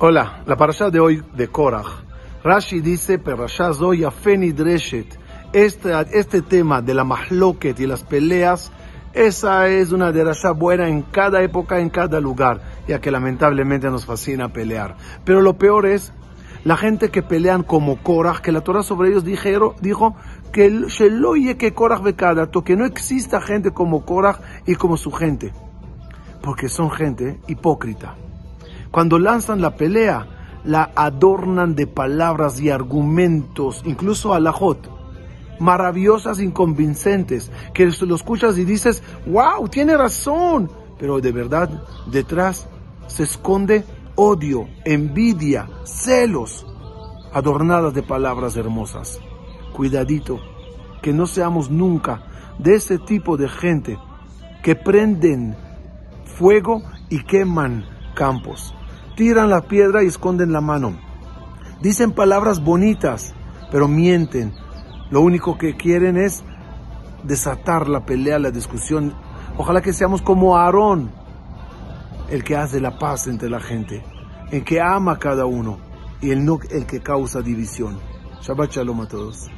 Hola, la parasha de hoy de Korach. Rashi dice, Parasha Zoya Fenidreshet. Este, este tema de la mahloket y las peleas, esa es una derasha buena en cada época, en cada lugar, ya que lamentablemente nos fascina pelear. Pero lo peor es la gente que pelean como Korach, que la Torah sobre ellos dijeron, dijo que que Korach que no exista gente como Korach y como su gente, porque son gente hipócrita. Cuando lanzan la pelea, la adornan de palabras y argumentos, incluso alajot, maravillosas, inconvincentes, que lo escuchas y dices, wow, tiene razón, pero de verdad detrás se esconde odio, envidia, celos, adornadas de palabras hermosas. Cuidadito, que no seamos nunca de ese tipo de gente que prenden fuego y queman campos tiran la piedra y esconden la mano. Dicen palabras bonitas, pero mienten. Lo único que quieren es desatar la pelea, la discusión. Ojalá que seamos como Aarón, el que hace la paz entre la gente, el que ama a cada uno y el, no, el que causa división. Shabbat shalom a todos.